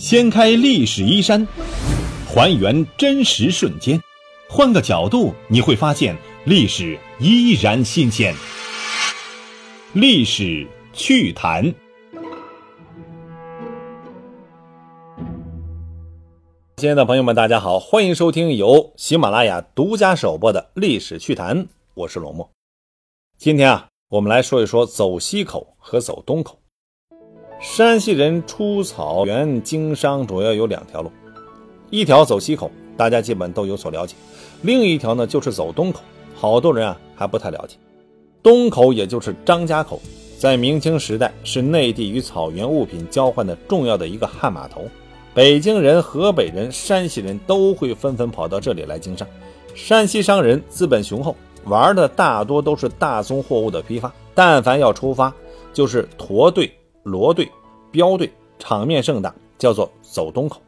掀开历史衣衫，还原真实瞬间，换个角度你会发现历史依然新鲜。历史趣谈，亲爱的朋友们，大家好，欢迎收听由喜马拉雅独家首播的历史趣谈，我是龙墨。今天啊，我们来说一说走西口和走东口。山西人出草原经商主要有两条路，一条走西口，大家基本都有所了解；另一条呢就是走东口，好多人啊还不太了解。东口也就是张家口，在明清时代是内地与草原物品交换的重要的一个旱码头，北京人、河北人、山西人都会纷纷跑到这里来经商。山西商人资本雄厚，玩的大多都是大宗货物的批发，但凡要出发，就是驼队。罗队、标队，场面盛大，叫做走东口。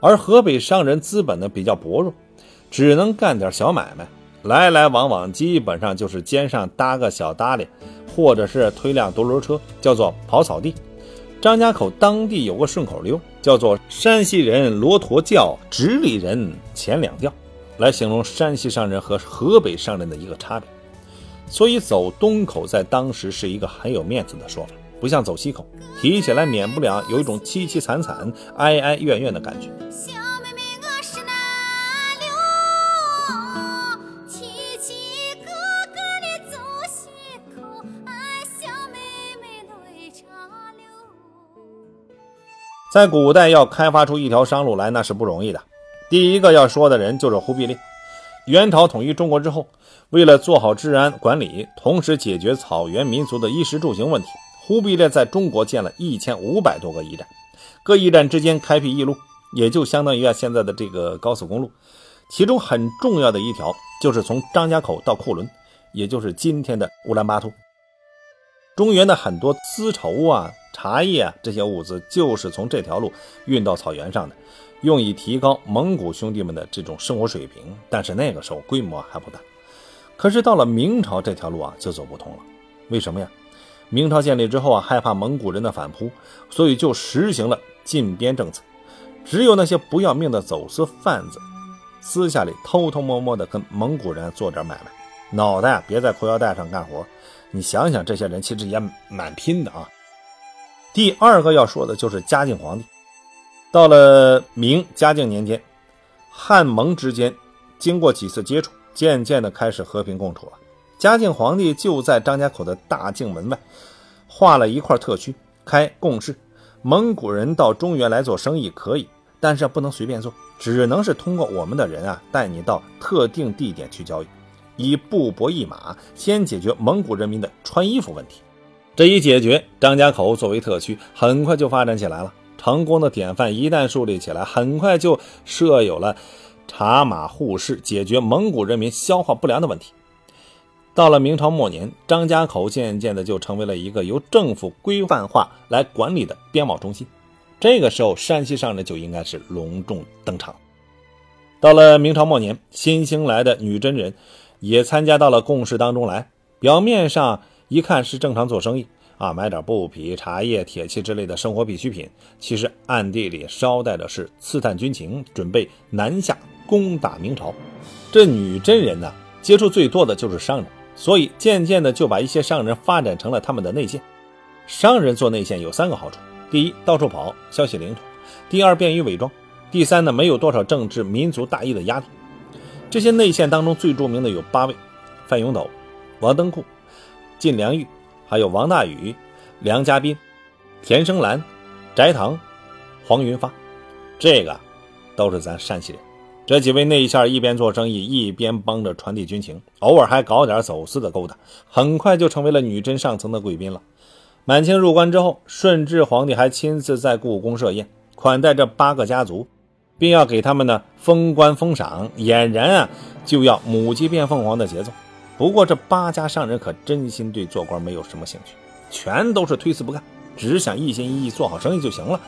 而河北商人资本呢比较薄弱，只能干点小买卖，来来往往基本上就是肩上搭个小搭裢，或者是推辆独轮车，叫做跑草地。张家口当地有个顺口溜，叫做“山西人骆驼叫，直隶人钱两吊”，来形容山西商人和河北商人的一个差别。所以走东口在当时是一个很有面子的说法。不像走西口，提起来免不了有一种凄凄惨惨、哀哀怨怨的感觉。在古代，要开发出一条商路来，那是不容易的。第一个要说的人就是忽必烈。元朝统一中国之后，为了做好治安管理，同时解决草原民族的衣食住行问题。忽必烈在中国建了一千五百多个驿站，各驿站之间开辟驿路，也就相当于啊现在的这个高速公路。其中很重要的一条就是从张家口到库伦，也就是今天的乌兰巴托。中原的很多丝绸啊、茶叶啊这些物资，就是从这条路运到草原上的，用以提高蒙古兄弟们的这种生活水平。但是那个时候规模还不大。可是到了明朝，这条路啊就走不通了。为什么呀？明朝建立之后啊，害怕蒙古人的反扑，所以就实行了禁边政策。只有那些不要命的走私贩子，私下里偷偷摸摸的跟蒙古人做点买卖，脑袋啊别在裤腰带上干活。你想想，这些人其实也蛮拼的啊。第二个要说的就是嘉靖皇帝，到了明嘉靖年间，汉蒙之间经过几次接触，渐渐的开始和平共处了。嘉靖皇帝就在张家口的大境门外，划了一块特区，开贡市。蒙古人到中原来做生意可以，但是不能随便做，只能是通过我们的人啊，带你到特定地点去交易，以布帛一马，先解决蒙古人民的穿衣服问题。这一解决，张家口作为特区，很快就发展起来了。成功的典范一旦树立起来，很快就设有了茶马互市，解决蒙古人民消化不良的问题。到了明朝末年，张家口渐渐的就成为了一个由政府规范化来管理的边贸中心。这个时候，山西商人就应该是隆重登场。到了明朝末年，新兴来的女真人也参加到了贡市当中来。表面上一看是正常做生意啊，买点布匹、茶叶、铁器之类的生活必需品，其实暗地里捎带的是刺探军情，准备南下攻打明朝。这女真人呢，接触最多的就是商人。所以渐渐的就把一些商人发展成了他们的内线。商人做内线有三个好处：第一，到处跑，消息灵通；第二，便于伪装；第三呢，没有多少政治民族大义的压力。这些内线当中最著名的有八位：范永斗、王登库、晋良玉，还有王大宇、梁家斌、田生兰、翟唐、黄云发，这个都是咱山西人。这几位内线一边做生意，一边帮着传递军情，偶尔还搞点走私的勾当，很快就成为了女真上层的贵宾了。满清入关之后，顺治皇帝还亲自在故宫设宴，款待这八个家族，并要给他们呢封官封赏，俨然啊就要母鸡变凤凰的节奏。不过这八家商人可真心对做官没有什么兴趣，全都是推辞不干，只想一心一意做好生意就行了。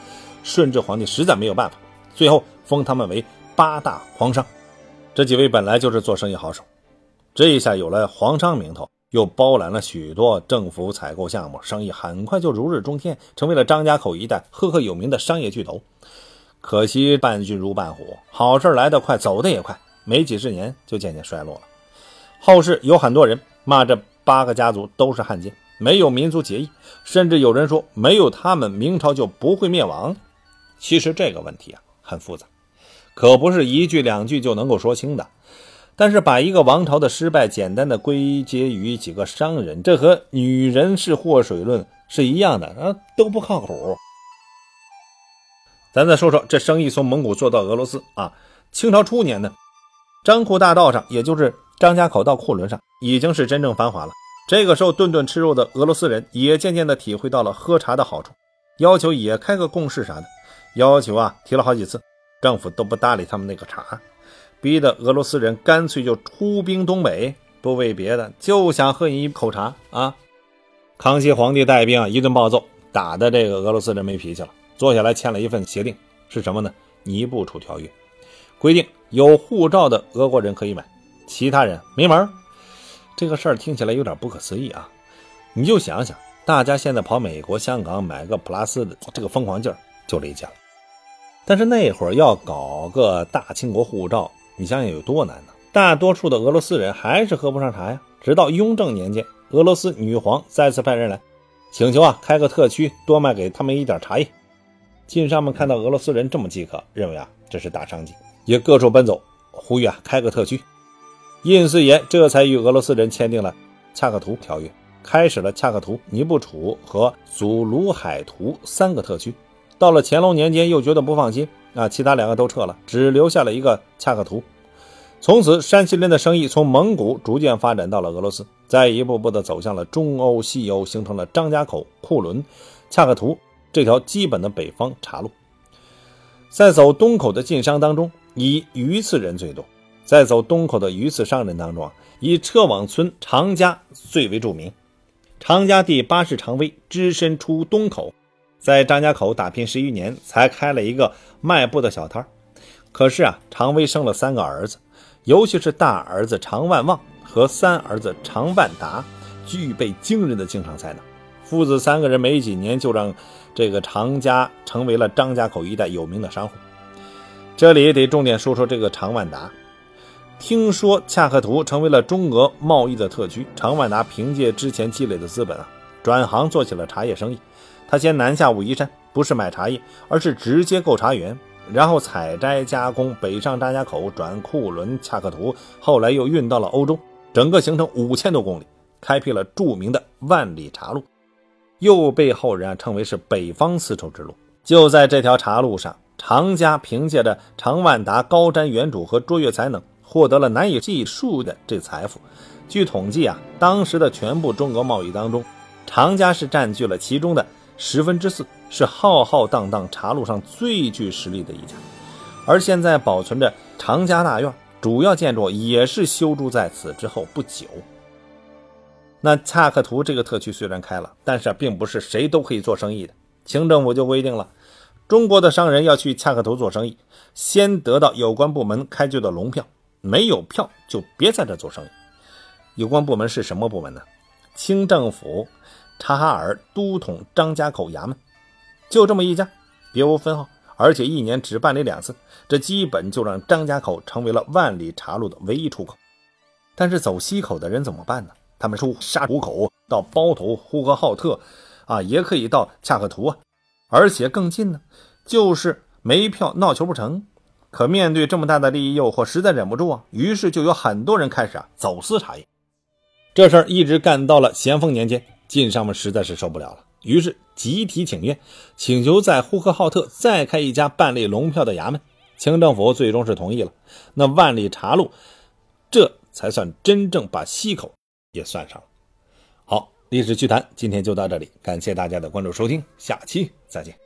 顺治皇帝实在没有办法，最后封他们为。八大皇商，这几位本来就是做生意好手，这一下有了皇商名头，又包揽了许多政府采购项目，生意很快就如日中天，成为了张家口一带赫赫有名的商业巨头。可惜伴君如伴虎，好事来得快，走得也快，没几十年就渐渐衰落了。后世有很多人骂这八个家族都是汉奸，没有民族结义，甚至有人说没有他们，明朝就不会灭亡。其实这个问题啊很复杂，可不是一句两句就能够说清的。但是把一个王朝的失败简单的归结于几个商人，这和女人是祸水论是一样的啊，都不靠谱。咱再说说这生意从蒙古做到俄罗斯啊，清朝初年呢，张库大道上，也就是张家口到库伦上，已经是真正繁华了。这个时候，顿顿吃肉的俄罗斯人也渐渐的体会到了喝茶的好处，要求也开个共事啥的，要求啊提了好几次，政府都不搭理他们那个茬。逼得俄罗斯人干脆就出兵东北，不为别的，就想喝你一口茶啊！康熙皇帝带兵啊，一顿暴揍，打的这个俄罗斯人没脾气了，坐下来签了一份协定，是什么呢？尼布楚条约，规定有护照的俄国人可以买，其他人没门。这个事儿听起来有点不可思议啊！你就想想，大家现在跑美国、香港买个普拉斯的这个疯狂劲儿就理解了，但是那会儿要搞个大清国护照。你想想有多难呢？大多数的俄罗斯人还是喝不上茶呀。直到雍正年间，俄罗斯女皇再次派人来，请求啊开个特区，多卖给他们一点茶叶。晋商们看到俄罗斯人这么饥渴，认为啊这是大商机，也各处奔走，呼吁啊开个特区。印四爷这才与俄罗斯人签订了恰克图条约，开始了恰克图、尼布楚和祖卢海图三个特区。到了乾隆年间，又觉得不放心。啊，其他两个都撤了，只留下了一个恰克图。从此，山西人的生意从蒙古逐渐发展到了俄罗斯，再一步步的走向了中欧、西欧，形成了张家口、库伦、恰克图这条基本的北方茶路。在走东口的晋商当中，以榆次人最多；在走东口的榆次商人当中啊，以车往村常家最为著名。常家第八世常威只身出东口。在张家口打拼十余年，才开了一个卖布的小摊儿可是啊，常威生了三个儿子，尤其是大儿子常万旺和三儿子常万达，具备惊人的经商才能。父子三个人没几年，就让这个常家成为了张家口一带有名的商户。这里得重点说说这个常万达。听说恰克图成为了中俄贸易的特区，常万达凭借之前积累的资本啊，转行做起了茶叶生意。他先南下武夷山，不是买茶叶，而是直接购茶园，然后采摘加工，北上张家口，转库伦、恰克图，后来又运到了欧洲，整个行程五千多公里，开辟了著名的万里茶路，又被后人啊称为是北方丝绸之路。就在这条茶路上，常家凭借着常万达高瞻远瞩和卓越才能，获得了难以计数的这财富。据统计啊，当时的全部中俄贸易当中，常家是占据了其中的。十分之四是浩浩荡荡茶路上最具实力的一家，而现在保存着常家大院，主要建筑也是修筑在此之后不久。那恰克图这个特区虽然开了，但是并不是谁都可以做生意的。清政府就规定了，中国的商人要去恰克图做生意，先得到有关部门开具的龙票，没有票就别在这做生意。有关部门是什么部门呢？清政府。察哈尔都统张家口衙门，就这么一家，别无分号，而且一年只办理两次，这基本就让张家口成为了万里茶路的唯一出口。但是走西口的人怎么办呢？他们出沙湖口到包头、呼和浩特，啊，也可以到恰克图啊，而且更近呢，就是没票闹球不成。可面对这么大的利益诱惑，实在忍不住啊，于是就有很多人开始啊走私茶叶。这事儿一直干到了咸丰年间。晋商们实在是受不了了，于是集体请愿，请求在呼和浩特再开一家办理龙票的衙门。清政府最终是同意了。那万里茶路，这才算真正把西口也算上了。好，历史趣谈今天就到这里，感谢大家的关注收听，下期再见。